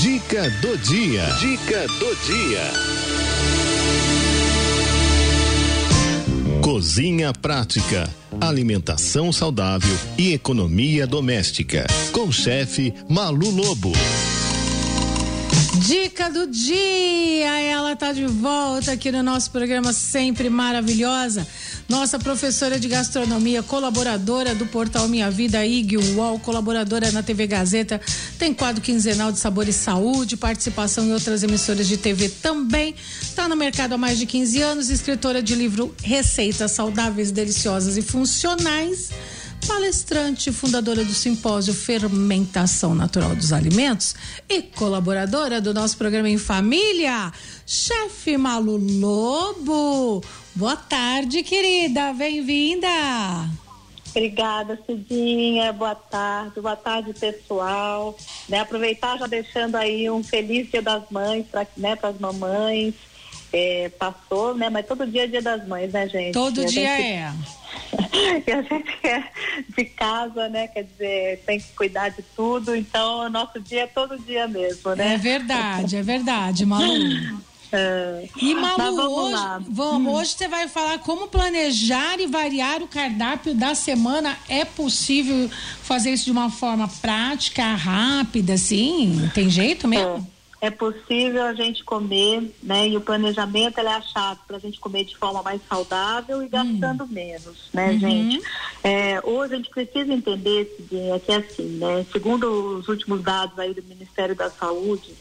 Dica do dia. Dica do dia. Cozinha prática, alimentação saudável e economia doméstica. Com o chefe Malu Lobo. Dica do dia, ela tá de volta aqui no nosso programa sempre maravilhosa. Nossa professora de gastronomia, colaboradora do portal Minha Vida, IG UOL, colaboradora na TV Gazeta, tem quadro quinzenal de Sabor e Saúde, participação em outras emissoras de TV também. Está no mercado há mais de 15 anos, escritora de livro Receitas Saudáveis, Deliciosas e Funcionais palestrante, fundadora do simpósio Fermentação Natural dos Alimentos e colaboradora do nosso programa em família, chefe Malu Lobo. Boa tarde, querida, bem-vinda. Obrigada, Cidinha. Boa tarde, boa tarde, pessoal. Né, aproveitar já deixando aí um feliz Dia das Mães para né, as mamães. É, passou, né? Mas todo dia é Dia das Mães, né, gente? Todo dia gente... é. e a gente é de casa, né? Quer dizer, tem que cuidar de tudo, então o nosso dia é todo dia mesmo, né? É verdade, é verdade, Malu. É. E Malu, hoje, vamos, hum. hoje você vai falar como planejar e variar o cardápio da semana. É possível fazer isso de uma forma prática, rápida, assim? Tem jeito mesmo? É é possível a gente comer, né? E o planejamento é achado para a gente comer de forma mais saudável e gastando hum. menos, né, uhum. gente? É, hoje a gente precisa entender que é assim, né? Segundo os últimos dados aí do Ministério da Saúde,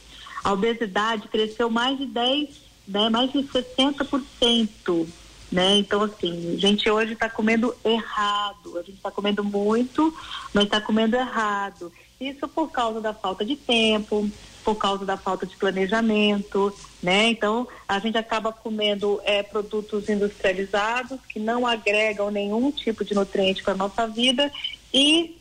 a obesidade cresceu mais de 10, né? Mais de 60%. Né? Então, assim, a gente hoje está comendo errado, a gente está comendo muito, mas está comendo errado. Isso por causa da falta de tempo, por causa da falta de planejamento, né? Então a gente acaba comendo é, produtos industrializados que não agregam nenhum tipo de nutriente para nossa vida e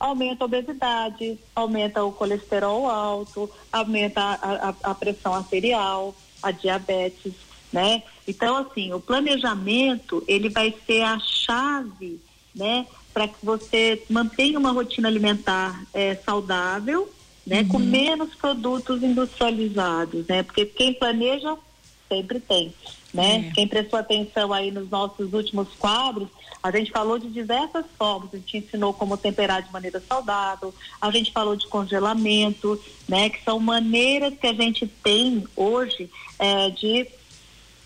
aumenta a obesidade, aumenta o colesterol alto, aumenta a, a, a pressão arterial, a diabetes, né? Então assim, o planejamento ele vai ser a chave, né? Para que você mantenha uma rotina alimentar é, saudável né? Uhum. Com menos produtos industrializados, né? Porque quem planeja sempre tem, né? É. Quem prestou atenção aí nos nossos últimos quadros, a gente falou de diversas formas, a gente ensinou como temperar de maneira saudável, a gente falou de congelamento, né? Que são maneiras que a gente tem hoje é, de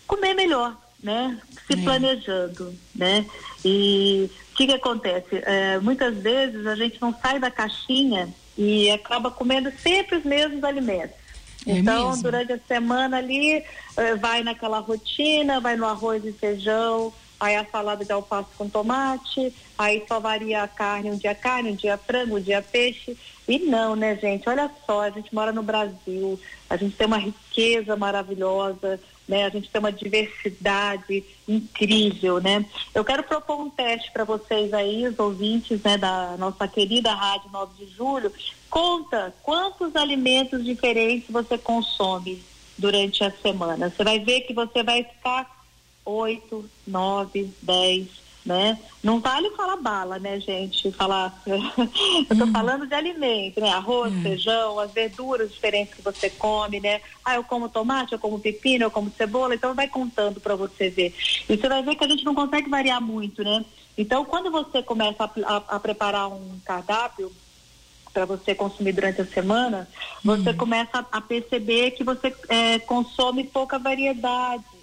comer melhor, né? Se é. planejando, né? E o que que acontece? É, muitas vezes a gente não sai da caixinha e acaba comendo sempre os mesmos alimentos. É então, mesmo? durante a semana ali, eh, vai naquela rotina, vai no arroz e feijão, aí a salada de alface com tomate, aí só varia a carne, um dia carne, um dia frango, um dia peixe. E não, né, gente? Olha só, a gente mora no Brasil, a gente tem uma riqueza maravilhosa, né? A gente tem uma diversidade incrível, né? Eu quero propor um teste para vocês aí, os ouvintes, né, da nossa querida Rádio 9 de Julho. Conta quantos alimentos diferentes você consome durante a semana. Você vai ver que você vai ficar oito, nove, dez, né? Não vale falar bala, né, gente? Falar, eu tô hum. falando de alimento, né? Arroz, hum. feijão, as verduras diferentes que você come, né? Ah, eu como tomate, eu como pepino, eu como cebola, então vai contando para você ver. E você vai ver que a gente não consegue variar muito, né? Então, quando você começa a, a, a preparar um cardápio para você consumir durante a semana, você hum. começa a, a, perceber que você é, consome pouca variedade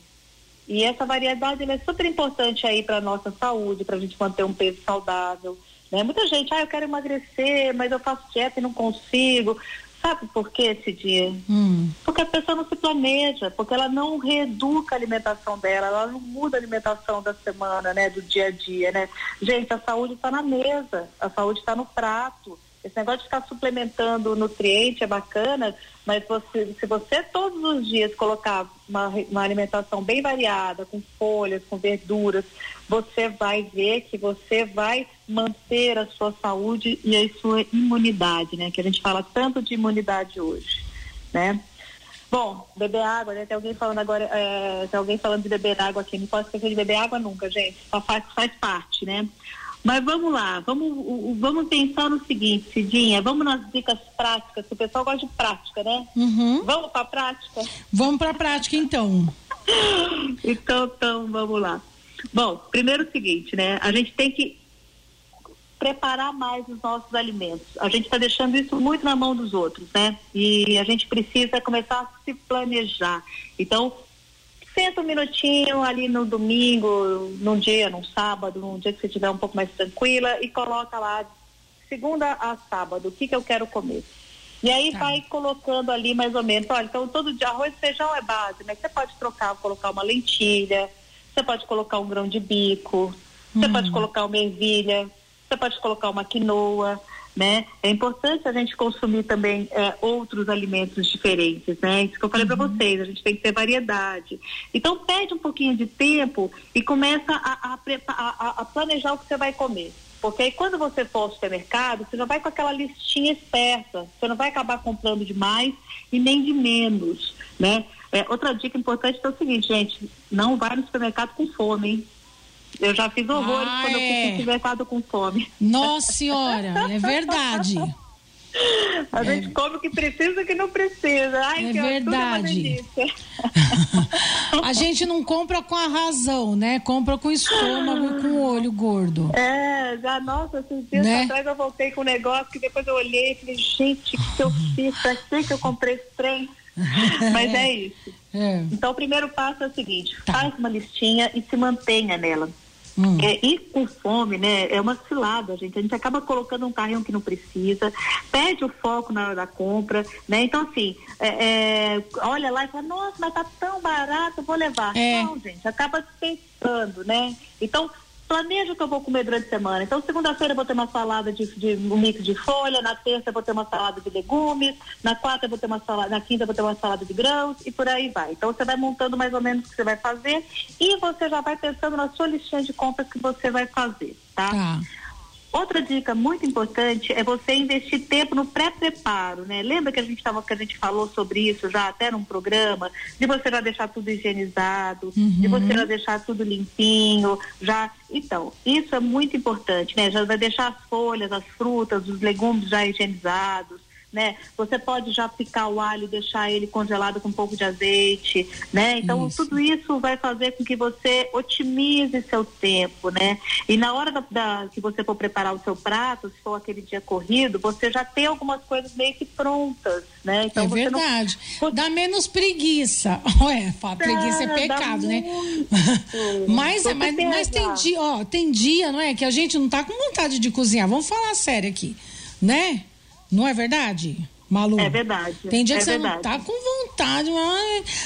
e essa variedade é super importante aí para nossa saúde, para a gente manter um peso saudável. Né? Muita gente, ah, eu quero emagrecer, mas eu faço dieta e não consigo. Sabe por que esse dia? Hum. Porque a pessoa não se planeja, porque ela não reeduca a alimentação dela, ela não muda a alimentação da semana, né, do dia a dia, né? Gente, a saúde está na mesa, a saúde está no prato. Esse negócio de ficar suplementando nutriente é bacana, mas você, se você todos os dias colocar uma, uma alimentação bem variada, com folhas, com verduras, você vai ver que você vai manter a sua saúde e a sua imunidade, né? Que a gente fala tanto de imunidade hoje, né? Bom, beber água, né? Tem alguém falando agora, é, tem alguém falando de beber água aqui, não pode esquecer de beber água nunca, gente. Só faz, faz parte, né? Mas vamos lá, vamos, vamos pensar no seguinte, Cidinha, vamos nas dicas práticas, que o pessoal gosta de prática, né? Uhum. Vamos para a prática? Vamos para a prática, então. então, então, vamos lá. Bom, primeiro o seguinte, né? A gente tem que preparar mais os nossos alimentos. A gente está deixando isso muito na mão dos outros, né? E a gente precisa começar a se planejar. Então, senta um minutinho ali no domingo, num dia, num sábado, num dia que você estiver um pouco mais tranquila e coloca lá segunda a sábado, o que que eu quero comer. E aí tá. vai colocando ali mais ou menos, olha, então todo dia arroz e feijão é base, mas você pode trocar, colocar uma lentilha, você pode colocar um grão de bico, você pode hum. colocar uma ervilha, você pode colocar uma quinoa, né? É importante a gente consumir também é, outros alimentos diferentes, né? Isso que eu falei uhum. para vocês, a gente tem que ter variedade. Então pede um pouquinho de tempo e começa a, a, a, a planejar o que você vai comer. Porque aí quando você for ao supermercado, você já vai com aquela listinha esperta. Você não vai acabar comprando de mais e nem de menos, né? É, outra dica importante é o seguinte, gente, não vai no supermercado com fome, hein? Eu já fiz horrores ah, quando é. eu no supermercado com fome. Nossa senhora, é verdade. A é. gente come o que precisa e o que não precisa. Ai, é verdade. a gente não compra com a razão, né? Compra com o estômago e com o olho gordo. É, já, nossa, esses dias né? atrás eu voltei com um negócio que depois eu olhei e falei, gente, o que eu fiz? Pra que eu comprei esse trem? Mas é isso. É. Então, o primeiro passo é o seguinte: tá. faz uma listinha e se mantenha nela. Hum. É, ir com fome, né? É uma cilada, gente. A gente acaba colocando um carrinho que não precisa, perde o foco na hora da compra, né? Então, assim, é, é, olha lá e fala, nossa, mas tá tão barato, vou levar. É. Não, gente, acaba pensando, né? Então, planeja o que eu vou comer durante a semana. Então, segunda-feira eu vou ter uma salada de, de, um mix de folha, na terça eu vou ter uma salada de legumes, na quarta eu vou ter uma salada, na quinta eu vou ter uma salada de grãos e por aí vai. Então, você vai montando mais ou menos o que você vai fazer e você já vai pensando na sua listinha de compras que você vai fazer, tá? tá. Outra dica muito importante é você investir tempo no pré-preparo, né? Lembra que a gente tava, que a gente falou sobre isso já até num programa, de você já deixar tudo higienizado, uhum. de você já deixar tudo limpinho, já. Então, isso é muito importante, né? Já vai deixar as folhas, as frutas, os legumes já higienizados, né? Você pode já picar o alho e deixar ele congelado com um pouco de azeite, né? Então isso. tudo isso vai fazer com que você otimize seu tempo, né? E na hora da, da, que você for preparar o seu prato, se for aquele dia corrido, você já tem algumas coisas meio que prontas, né? Então, é verdade. Não... Dá menos preguiça. Ué, preguiça é pecado, né? mas, mas, mas tem dia, ó, tem dia, não é? Que a gente não tá com vontade de cozinhar. Vamos falar sério aqui, né? Não é verdade? Malu. É verdade. Tem dia é que verdade. você não tá com vontade,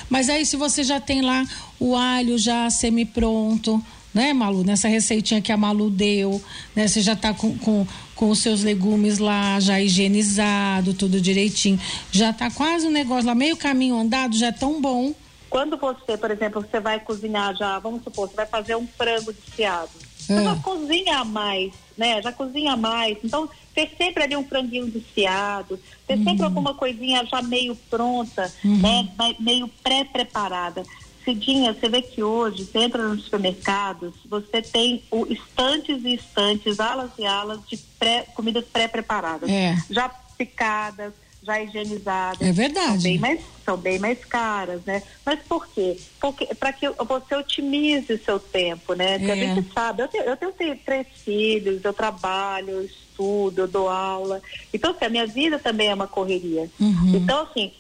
mas aí se você já tem lá o alho já semi-pronto, né, Malu? Nessa receitinha que a Malu deu, né? Você já tá com, com, com os seus legumes lá já higienizado, tudo direitinho. Já tá quase um negócio lá, meio caminho andado, já é tão bom. Quando você, por exemplo, você vai cozinhar já, vamos supor, você vai fazer um frango desfiado. Você é. já cozinha mais, né? Já cozinha mais. Então, ter sempre ali um franguinho desfiado, ter uhum. sempre alguma coisinha já meio pronta, uhum. né? Meio pré-preparada. Cidinha, você vê que hoje, você entra nos supermercados, você tem o estantes e estantes, alas e alas de pré, comidas pré-preparadas. É. Já picadas, já higienizadas. É verdade. São bem mais, são bem mais caras, né? Mas por quê? Porque para que você otimize o seu tempo, né? Porque é. a gente sabe, eu tenho, eu tenho três filhos, eu trabalho, estudo, eu dou aula. Então, assim, a minha vida também é uma correria. Uhum. Então, assim,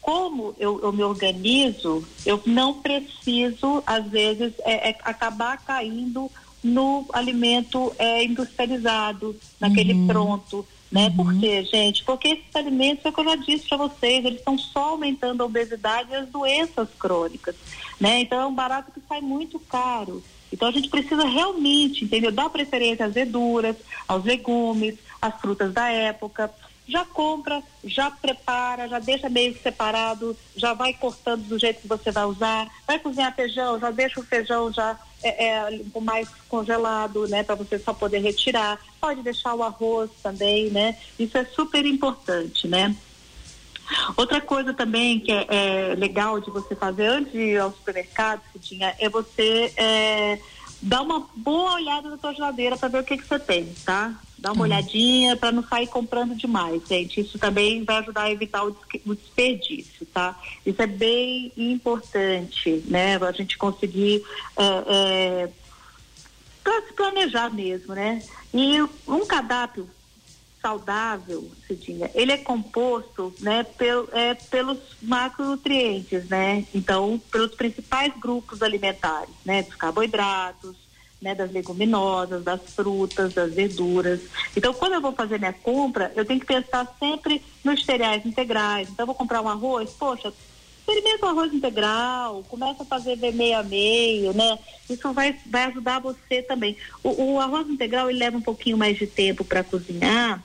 como eu, eu, me organizo, eu não preciso, às vezes, é, é acabar caindo no alimento é, industrializado, naquele uhum. pronto. Né? Uhum. Por quê, gente? Porque esses alimentos, é o que eu já disse para vocês, eles estão só aumentando a obesidade e as doenças crônicas. Né? Então é um barato que sai muito caro. Então a gente precisa realmente, entendeu? Dar preferência às verduras, aos legumes, às frutas da época. Já compra, já prepara, já deixa meio separado, já vai cortando do jeito que você vai usar. Vai cozinhar feijão, já deixa o feijão já é, é, mais congelado, né, para você só poder retirar. Pode deixar o arroz também, né? Isso é super importante, né? Outra coisa também que é, é, legal de você fazer antes de ir ao supermercado, Cidinha, é você é, dá uma boa olhada na tua geladeira para ver o que, que você tem, tá? Dá uma uhum. olhadinha para não sair comprando demais, gente. Isso também vai ajudar a evitar o, o desperdício, tá? Isso é bem importante, né? A gente conseguir é, é, se planejar mesmo, né? E um cardápio saudável, Cidinha, ele é composto, né, pel, é, pelos macronutrientes, né? Então, pelos principais grupos alimentares, né? Dos carboidratos, né, das leguminosas, das frutas, das verduras. Então, quando eu vou fazer minha compra, eu tenho que pensar sempre nos cereais integrais. Então, eu vou comprar um arroz, poxa, experimenta o arroz integral, começa a fazer meio a meio, né? Isso vai, vai ajudar você também. O, o arroz integral, ele leva um pouquinho mais de tempo para cozinhar,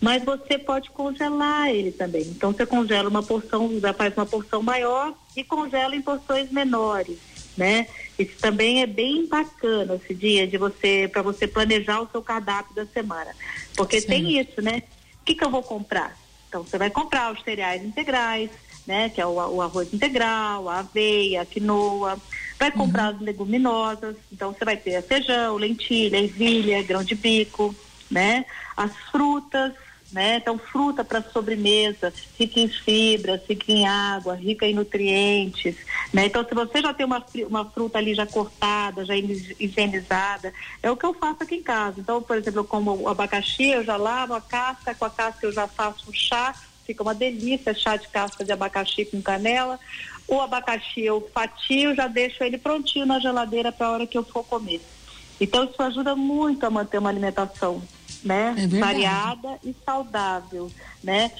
mas você pode congelar ele também. Então você congela uma porção, faz uma porção maior e congela em porções menores, né? Isso também é bem bacana esse dia de você para você planejar o seu cardápio da semana, porque Sim. tem isso, né? O que, que eu vou comprar? Então você vai comprar os cereais integrais, né? Que é o, o arroz integral, a aveia, a quinoa. Vai comprar uhum. as leguminosas, então você vai ter feijão, lentilha, ervilha, grão de bico, né? As frutas, né? Então, fruta para sobremesa, rica em fibras, rica em água, rica em nutrientes, né? Então, se você já tem uma, uma fruta ali já cortada, já higienizada, é o que eu faço aqui em casa. Então, por exemplo, eu como o abacaxi, eu já lavo a casca, com a casca eu já faço um chá, fica uma delícia, chá de casca de abacaxi com canela. O abacaxi eu fatio, já deixo ele prontinho na geladeira para a hora que eu for comer. Então, isso ajuda muito a manter uma alimentação né? É variada e saudável, né?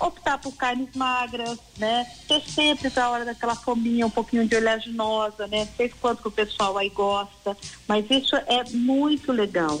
Optar por carnes magras, né? Ter sempre para a hora daquela fominha um pouquinho de oleaginosa, né? Não sei quanto que o pessoal aí gosta, mas isso é muito legal.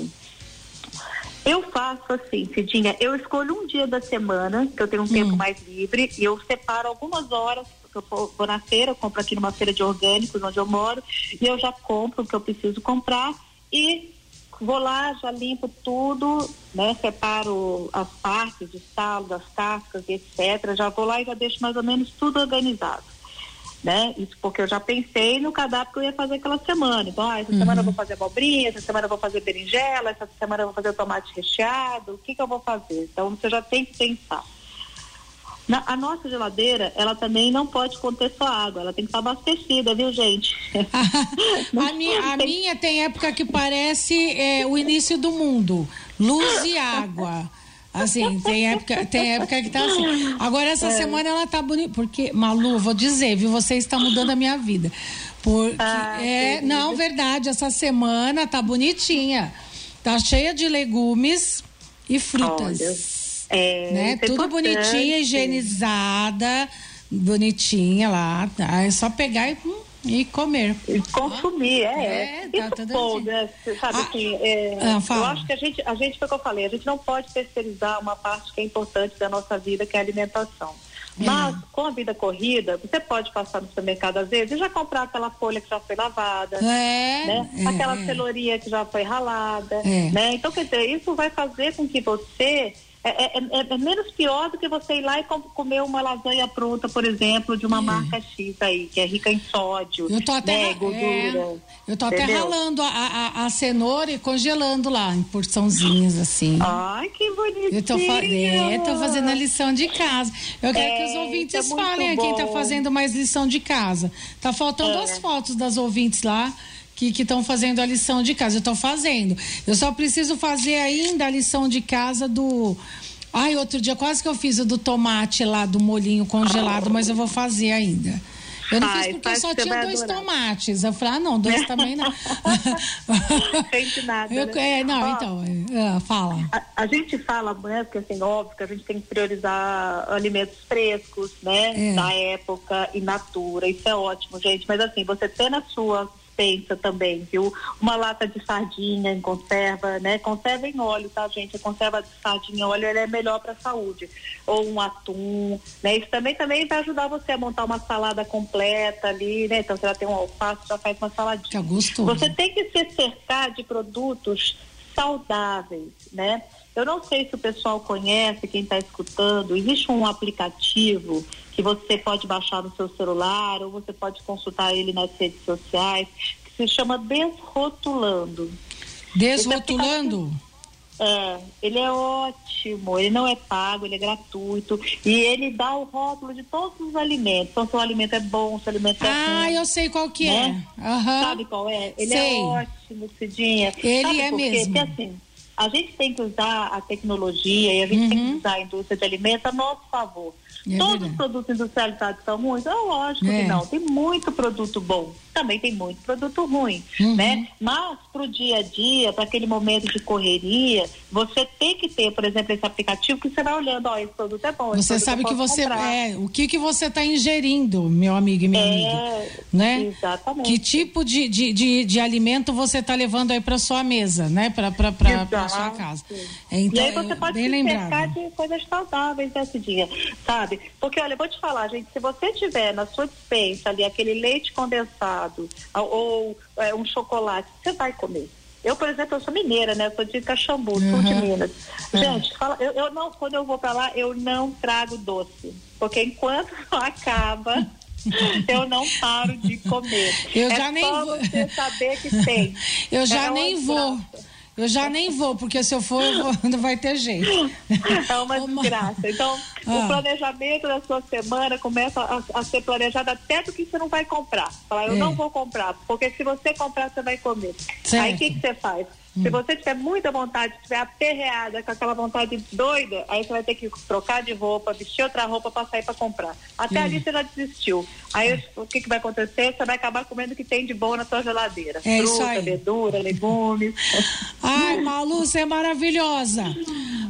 Eu faço assim, Cidinha, eu escolho um dia da semana, que eu tenho um hum. tempo mais livre, e eu separo algumas horas, porque eu vou na feira, eu compro aqui numa feira de orgânicos onde eu moro, e eu já compro o que eu preciso comprar e vou lá, já limpo tudo, né? Separo as partes, os talos, as cascas e etc. Já vou lá e já deixo mais ou menos tudo organizado. Né? Isso porque eu já pensei no cardápio que eu ia fazer aquela semana. Então, ah, essa uhum. semana eu vou fazer abobrinha, essa semana eu vou fazer berinjela, essa semana eu vou fazer tomate recheado, o que que eu vou fazer? Então, você já tem que pensar. Na, a nossa geladeira, ela também não pode conter só água, ela tem que estar abastecida, viu, gente? a, minha, a minha tem época que parece é, o início do mundo, luz e água. Assim, tem época, tem época que tá assim. Agora, essa é. semana ela tá bonita. Porque, Malu, vou dizer, viu? Você está mudando a minha vida. Porque, ah, é, não, verdade, essa semana tá bonitinha. Tá cheia de legumes e frutas. Olha. É, né? Tudo bonitinha, higienizada, bonitinha lá. Tá? É só pegar e, e comer. E consumir, é. é. é tá Isso bom, né? Sabe ah, assim, é, ah, eu acho que a gente, a gente, foi o que eu falei, a gente não pode terceirizar uma parte que é importante da nossa vida, que é a alimentação. É. Mas, com a vida corrida, você pode passar no supermercado às vezes e já comprar aquela folha que já foi lavada, é, né? É, aquela é. que já foi ralada, é. né? Então, quer dizer, isso vai fazer com que você é, é, é, é, menos pior do que você ir lá e comer uma lasanha pronta, por exemplo, de uma é. marca X aí, que é rica em sódio, eu tô até, né, gordura. É, eu tô até ralando a, a, a, cenoura e congelando lá em porçãozinhas assim. Ai, que bonitinho. Eu tô, é, tô fazendo a lição de casa. Eu quero que os ouvintes falem bom. quem tá fazendo mais lição de casa. Tá faltando as fotos das ouvintes lá que estão fazendo a lição de casa. Eu estou fazendo. Eu só preciso fazer ainda a lição de casa do. Ai, outro dia quase que eu fiz o do tomate lá, do molinho congelado, mas eu vou fazer ainda. Eu não Ai, fiz porque só tinha dois adorar. tomates. Eu falei, ah, não, dois também não. Sente nada. Eu, né? é, não, Ó, então, é, fala. A, a, gente fala, né, porque assim, óbvio que a gente tem que priorizar alimentos frescos, né, é. da época, in natura. Isso é ótimo, gente. Mas assim, você ter na sua dispensa também, viu? Uma lata de sardinha em conserva, né? Conserva em óleo, tá, gente? A conserva de sardinha em óleo é melhor para a saúde. Ou um atum, né? Isso também também vai ajudar você a montar uma salada completa ali, né? Então você já tem um alface, já faz uma saladinha. Que gostoso. Você tem que se cercar de produtos saudáveis, né? Eu não sei se o pessoal conhece, quem está escutando, existe um aplicativo que você pode baixar no seu celular ou você pode consultar ele nas redes sociais, que se chama Desrotulando. Desrotulando? É, ele é ótimo, ele não é pago, ele é gratuito e ele dá o rótulo de todos os alimentos. Então, se o alimento é bom, se o alimento é Ah, ruim, eu sei qual que né? é. Uhum. Sabe qual é? Ele Sei. é ótimo, Cidinha. Ele Sabe é por quê? mesmo. Porque assim, a gente tem que usar a tecnologia e a gente tem que usar a indústria de alimentos a nosso favor. É Todos verdade. os produtos industrializados são ruins? É lógico É. que não. Tem muito produto bom. Também tem muito produto ruim, Uhum. né? Mas para o dia a dia, para aquele momento de correria, você tem que ter, por exemplo, esse aplicativo que você vai olhando, ó, esse produto é bom. Você sabe que você comprar. é o que que você está ingerindo, meu amigo e minha É, amiga, né? exatamente. Que tipo de, de, de, de alimento você está levando aí para sua mesa, né? Para para sua casa. Então, e aí você é pode se cercar de coisas saudáveis nesse dia, sabe? Porque, olha, eu vou te falar, gente, se você tiver na sua dispensa ali aquele leite condensado ou, é, um chocolate, você vai comer. Eu, por exemplo, eu sou mineira, né? Eu sou de Caxambu, sul de Uhum. Minas. É. Gente, fala, eu, eu não, quando eu vou pra lá, eu não trago doce. Porque enquanto não acaba, eu não paro de comer. Eu é já nem vou. você saber que tem. Eu já É nem vou. desgraça. Eu já nem vou, porque se eu for, eu vou- não vai ter jeito. É uma Ô, Ma- desgraça. Então, Ah. o planejamento da sua semana começa a, a ser planejado até do que você não vai comprar. Falar, eu É. não vou comprar, porque se você comprar, você vai comer. Certo. Aí o que, que você faz? Se você tiver muita vontade, estiver aperreada, com aquela vontade doida, aí você vai ter que trocar de roupa, vestir outra roupa para sair para comprar. Até Hum. ali você já desistiu. Aí o que, que vai acontecer? Você vai acabar comendo o que tem de bom na sua geladeira. É Fruta, verdura, legumes. Ai, Malu, você é maravilhosa.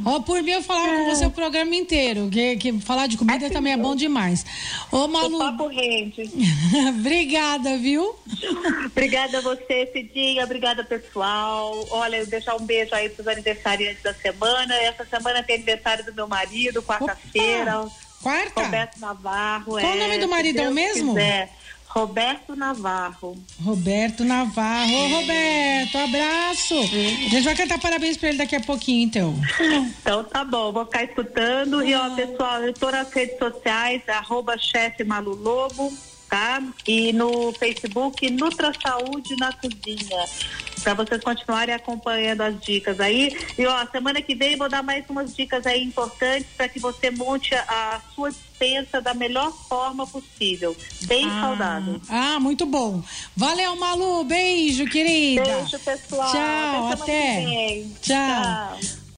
Ó, por mim eu falava com você o programa inteiro, que, que falar de comida Assim também é bom demais. Ô, O Malu, papo rende. obrigada, viu? Obrigada a você, Cidinha. Obrigada, pessoal. Olha, eu deixar um beijo aí para os aniversariantes da semana. Essa semana tem aniversário do meu marido, quarta-feira. Quarta? Roberto Navarro. Qual o é, nome do se marido, é o Deus mesmo? quiser. Roberto Navarro. Roberto Navarro. Ô, Roberto, abraço. A gente vai cantar parabéns pra ele daqui a pouquinho, então. Então tá bom, vou ficar escutando. E Ah. ó, pessoal, eu tô nas redes sociais, arroba chefe Malu Lobo, tá? E no Facebook, Nutra Saúde na Cozinha. Pra vocês continuarem acompanhando as dicas aí. E ó, semana que vem vou dar mais umas dicas aí importantes para que você monte a, a sua dispensa da melhor forma possível. Bem Ah, saudável. Ah, muito bom. Valeu, Malu. Beijo, querida. Beijo, pessoal. Tchau, até. vem. Tchau. Tchau.